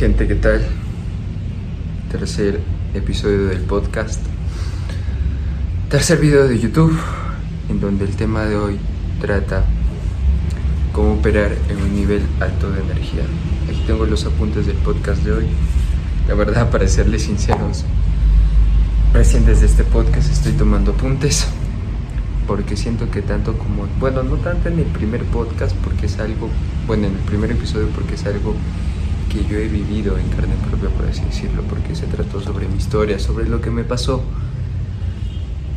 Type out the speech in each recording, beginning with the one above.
Gente, ¿qué tal? Tercer episodio del podcast. Tercer video de YouTube, en donde el tema de hoy trata cómo operar en un nivel alto de energía. Aquí tengo los apuntes del podcast de hoy. La verdad, para serles sinceros, recién desde este podcast estoy tomando apuntes porque siento que tanto como, bueno, no tanto en el primer podcast porque es algo, bueno, en el primer episodio porque es algo que yo he vivido en carne propia, por así decirlo, porque se trató sobre mi historia, sobre lo que me pasó.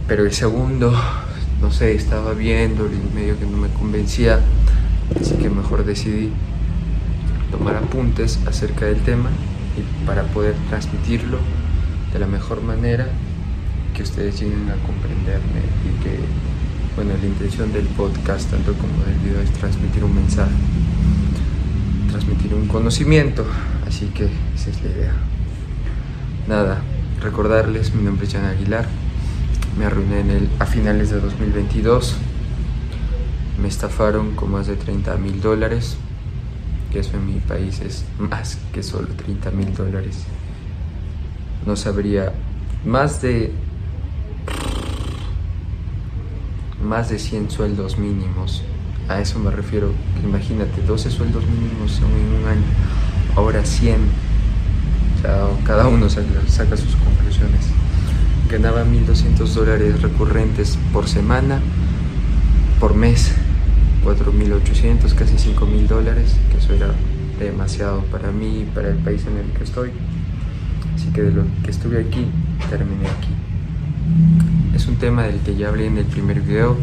Pero el segundo, no sé, estaba viendo y medio que no me convencía, así que mejor decidí tomar apuntes acerca del tema y para poder transmitirlo de la mejor manera que ustedes lleguen a comprenderme y que bueno, la intención del podcast, tanto como del video, es transmitir un mensaje, transmitir un conocimiento, así que esa es la idea. Nada, recordarles, mi nombre es Jan Aguilar, me arruiné en el, a finales de 2022, me estafaron con más de 30 mil dólares, que eso en mi país es más que solo 30 mil dólares. No sabría, más de más de 100 sueldos mínimos. A eso me refiero. Imagínate, 12 sueldos mínimos en un año. Ahora 100. O cada uno saca, sus conclusiones. Ganaba 1.200 dólares recurrentes por semana, por mes. 4.800, casi 5.000 dólares, que eso era demasiado para mí y para el país en el que estoy. Así que de lo que estuve aquí, terminé aquí. Es un tema del que ya hablé en el primer video,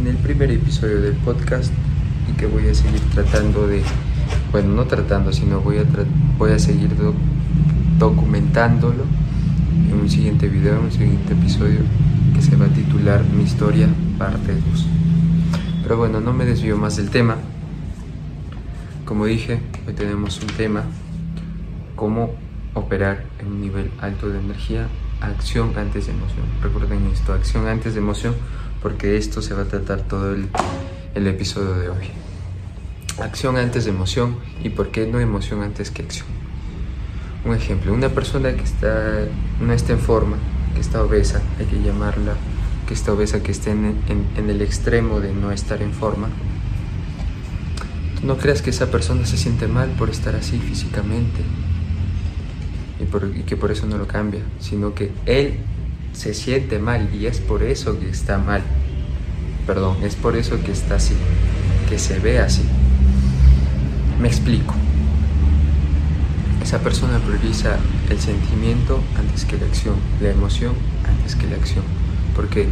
en el primer episodio del podcast y que voy a seguir tratando de, bueno, no tratando, sino voy a, voy a seguir documentándolo en un siguiente video, en un siguiente episodio que se va a titular Mi historia, parte 2. Pero bueno, no me desvío más del tema. Como dije, hoy tenemos un tema, cómo operar en un nivel alto de energía acción antes de emoción. Recuerden esto, acción antes de emoción, porque esto se va a tratar todo el, el episodio de hoy. Acción antes de emoción y por qué no emoción antes que acción. Un ejemplo, una persona que está, no está en forma, que está obesa, hay que llamarla, que está obesa, que esté en, en el extremo de no estar en forma. No creas que esa persona se siente mal por estar así físicamente, y, que por eso no lo cambia, sino que él se siente mal y es por eso que está mal. Perdón, es por eso que está así, que se ve así. Me explico. Esa persona prioriza el sentimiento antes que la acción, la emoción antes que la acción. Porque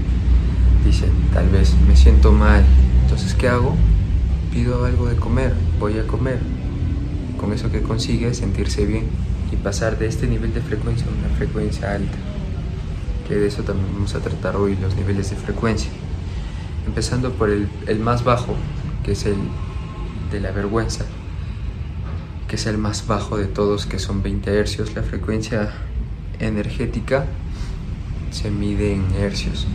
dice, tal vez me siento mal, entonces ¿qué hago? Pido algo de comer, voy a comer. Con eso que consigue sentirse bien y pasar de este nivel de frecuencia a una frecuencia alta. De eso también vamos a tratar hoy, los niveles de frecuencia. Empezando por el, el más bajo, que es el de la vergüenza, que es el más bajo de todos, que son 20 hercios. La frecuencia energética se mide en hercios.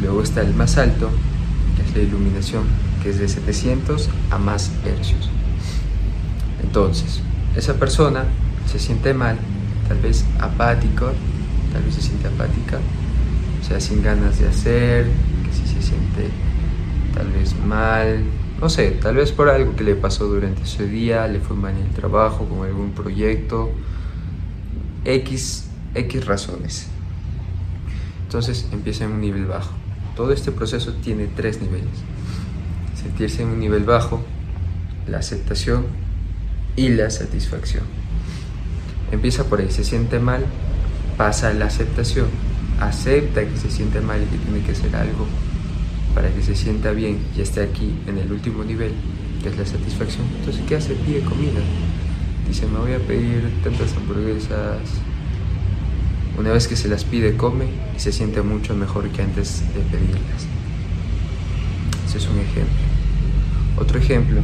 Luego está el más alto, que es la iluminación, que es de 700 a más hercios. Entonces, esa persona se siente mal, tal vez apático, tal vez se siente apática, o sea, sin ganas de hacer, que si se siente tal vez mal, no sé, tal vez por algo que le pasó durante ese día, le fue mal en el trabajo, con algún proyecto, X, X razones. Entonces empieza en un nivel bajo. Todo este proceso tiene tres niveles. Sentirse en un nivel bajo, la aceptación y la satisfacción. Empieza por ahí, se siente mal, pasa a la aceptación, acepta que se siente mal y que tiene que hacer algo para que se sienta bien y esté aquí en el último nivel, que es la satisfacción. Entonces, ¿qué hace? Pide comida. Dice, me voy a pedir tantas hamburguesas. Una vez que se las pide, come y se siente mucho mejor que antes de pedirlas. Ese es un ejemplo. Otro ejemplo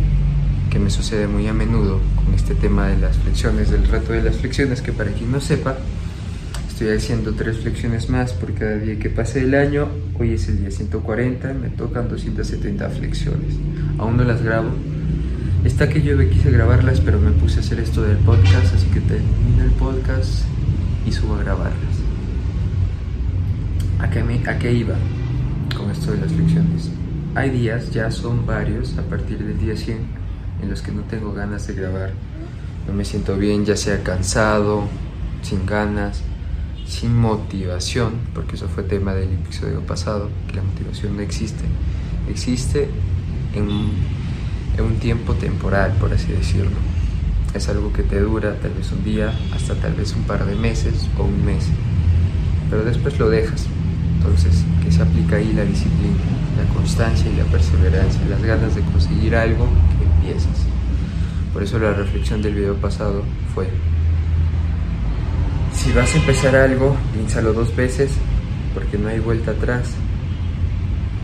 que me sucede muy a menudo con este tema de las flexiones, del reto de las flexiones, que para quien no sepa, estoy haciendo tres flexiones más por cada día que pase el año. Hoy es el día 140, me tocan 270 flexiones. Aún no las grabo. Está que yo quise grabarlas, pero me puse a hacer esto del podcast, así que termino el podcast y subo a grabarlas. ¿A qué, me, ¿A qué iba con esto de las lecciones? Hay días, ya son varios, a partir del día 100, en los que no tengo ganas de grabar. No me siento bien, ya sea cansado, sin ganas, sin motivación, porque eso fue tema del episodio pasado, que la motivación no existe. Existe en, en un tiempo temporal, por así decirlo. Es algo que te dura tal vez un día, hasta tal vez un par de meses o un mes, pero después lo dejas. Entonces, que se aplica ahí la disciplina, la constancia y la perseverancia, las ganas de conseguir algo que empiezas. Por eso la reflexión del video pasado fue, si vas a empezar algo, piénsalo dos veces porque no hay vuelta atrás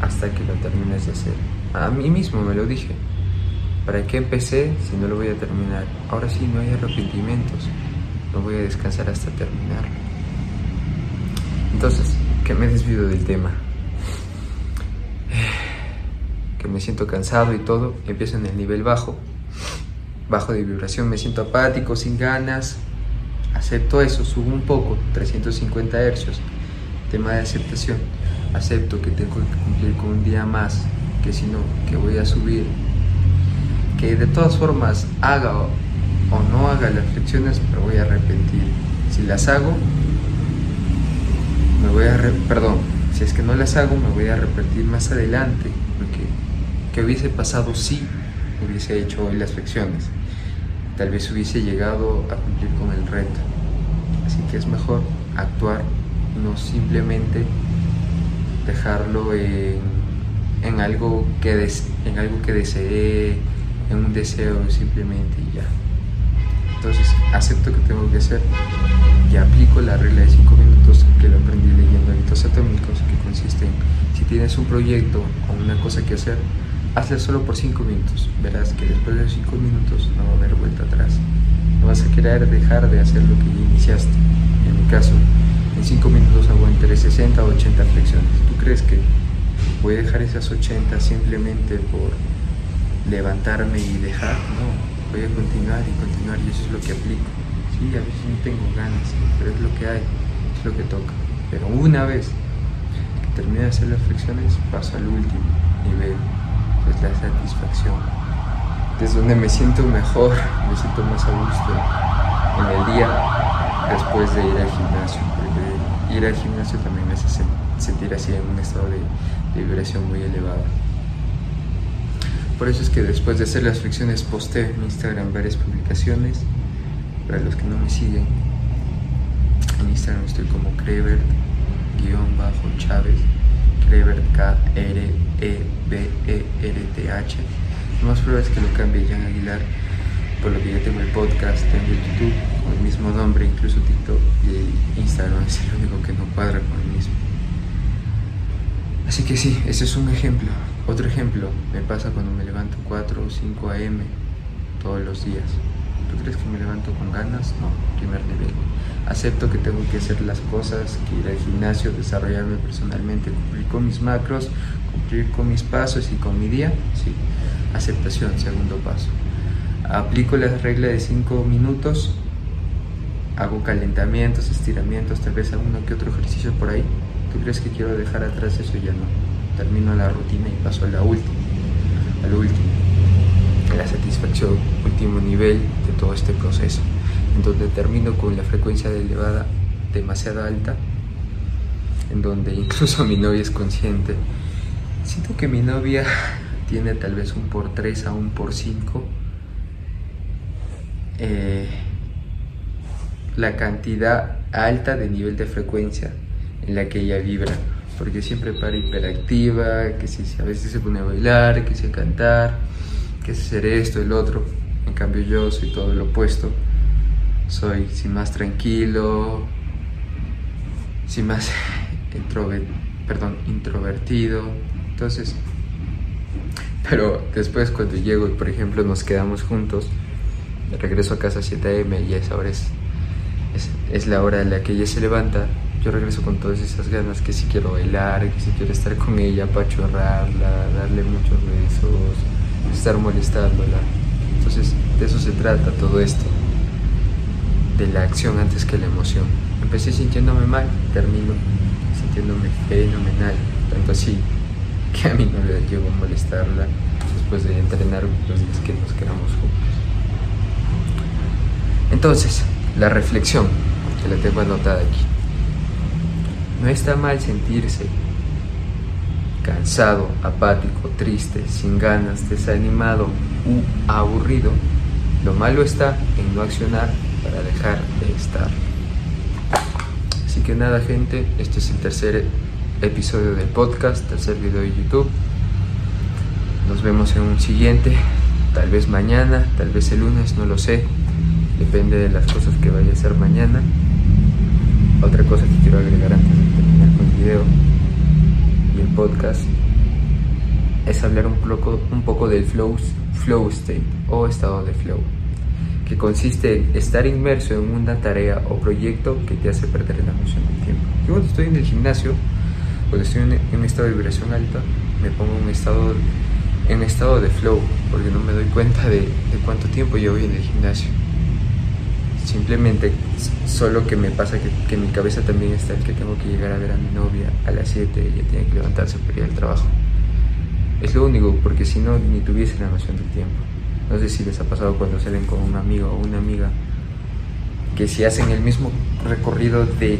hasta que lo termines de hacer. A mí mismo me lo dije. ¿Para qué empecé si no lo voy a terminar? Ahora sí, no hay arrepentimientos. No voy a descansar hasta terminarlo. Entonces, que me desvío del tema. Que me siento cansado y todo. Empiezo en el nivel bajo. Bajo de vibración, me siento apático, sin ganas, Acepto eso, subo un poco, 350 hercios. Tema de aceptación. Acepto que tengo que cumplir con un día más, que si no, que voy a subir. Que de todas formas haga o, no haga las flexiones, me voy a arrepentir. Si las hago, me voy a... perdón, si es que no las hago, me voy a arrepentir más adelante. Porque, ¿qué hubiese pasado si hubiese hecho hoy las flexiones? tal vez hubiese llegado a cumplir con el reto. Así que es mejor actuar, no simplemente dejarlo en, algo, que en algo que deseé, en un deseo simplemente y ya. Entonces acepto que tengo que hacer y aplico la regla de 5 minutos que lo aprendí leyendo hábitos atómicos, que consiste en si tienes un proyecto o una cosa que hacer, hazlo solo por 5 minutos. Verás que después de 5 minutos no va a haber vuelta atrás. No vas a querer dejar de hacer lo que ya iniciaste. En mi caso, en 5 minutos hago entre 60 o 80 flexiones. ¿Tú crees que voy a dejar esas 80 simplemente por levantarme y dejar? No, voy a continuar y continuar y eso es lo que aplico. Sí, a veces no tengo ganas, pero es lo que hay, es lo que toca. Pero una vez que termine de hacer las flexiones, paso al último nivel es la satisfacción. Es donde me siento mejor, me siento más a gusto en el día después de ir al gimnasio, porque ir al gimnasio también me hace sentir así en un estado de, vibración muy elevado. Por eso es que después de hacer las flexiones posté en Instagram varias publicaciones. Para los que no me siguen, en Instagram estoy como Crever-Chávez Clever K-R-E-B-E-R-T-H. Lo más es que lo cambie Jan Aguilar, por lo que ya tengo el podcast, tengo el YouTube con el mismo nombre, incluso TikTok y Instagram es el único que no cuadra con el mismo. Así que sí, ese es un ejemplo. Otro ejemplo me pasa cuando me levanto 4 o 5 a.m. todos los días. ¿Tú crees que me levanto con ganas? No, primer nivel acepto que tengo que hacer las cosas, que ir al gimnasio, desarrollarme personalmente, cumplir con mis macros, cumplir con mis pasos y con mi día, sí, aceptación, segundo paso. Aplico la regla de 5 minutos, hago calentamientos, estiramientos, tal vez alguno que otro ejercicio por ahí. ¿Tú crees que quiero dejar atrás eso? Ya no. Termino la rutina y paso a la última, a lo último, la satisfacción, último nivel de todo este proceso en donde termino con la frecuencia de elevada demasiado alta, en donde incluso mi novia es consciente. Siento que mi novia tiene tal vez un por 3 a un por 5. Eh, la cantidad alta de nivel de frecuencia en la que ella vibra, porque siempre para hiperactiva, que si a veces se pone a bailar, que se cantar, que se hacer esto, el otro. En cambio yo soy todo lo opuesto soy sin más tranquilo, sin más introvertido. Entonces, pero después cuando llego y por ejemplo nos quedamos juntos, regreso a casa a 7 am y esa hora es, es, la hora en la que ella se levanta, yo regreso con todas esas ganas que si quiero bailar, que si quiero estar con ella, apachurrarla, darle muchos besos, estar molestándola. Entonces, De eso se trata todo esto. De la acción antes que la emoción. Empecé sintiéndome mal, termino sintiéndome fenomenal. Tanto así que a mí no le llegó a molestarla después de entrenar los días que nos quedamos juntos. Entonces, la reflexión que la tengo anotada aquí. No está mal sentirse cansado, apático, triste, sin ganas, desanimado u aburrido. Lo malo está en no accionar para dejar de estar. Así que nada gente, este es el tercer episodio del podcast, tercer video de YouTube. Nos vemos en un siguiente, tal vez mañana, tal vez el lunes, no lo sé. Depende de las cosas que vaya a hacer mañana. Otra cosa que quiero agregar antes de terminar con el video y el podcast es hablar un poco, un poco del flow, flow state o estado de flow, que consiste en estar inmerso en una tarea o proyecto que te hace perder la noción del tiempo. Yo cuando estoy en el gimnasio, cuando estoy en un estado de vibración alta, me pongo en estado, en estado de flow, porque no me doy cuenta de, de cuánto tiempo llevo en el gimnasio. Simplemente solo que me pasa que, que mi cabeza también está el que tengo que llegar a ver a mi novia a las 7, ella tiene que levantarse para ir al trabajo. Es lo único, porque si no, ni tuviese la noción del tiempo. No sé si les ha pasado cuando salen con un amigo o una amiga, que si hacen el mismo recorrido de,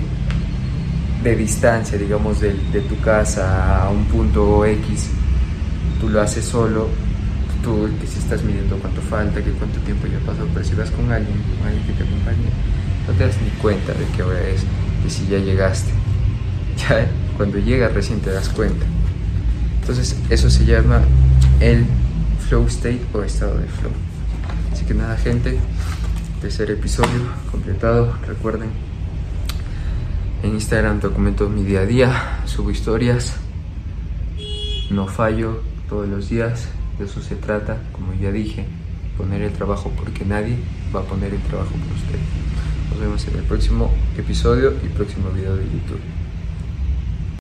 de distancia, digamos, de, de tu casa a un punto X, tú lo haces solo, tú que si estás midiendo cuánto falta, que cuánto tiempo ya pasó, pero si vas con alguien, con alguien que te acompañe, no te das ni cuenta de qué hora es, de si ya llegaste. Ya cuando llegas recién te das cuenta. Entonces eso se llama el flow state o estado de flow. Así que nada gente, tercer episodio completado. Recuerden, en Instagram documento mi día a día, subo historias, no fallo todos los días, de eso se trata, como ya dije, poner el trabajo porque nadie va a poner el trabajo por usted. Nos vemos en el próximo episodio y próximo video de YouTube.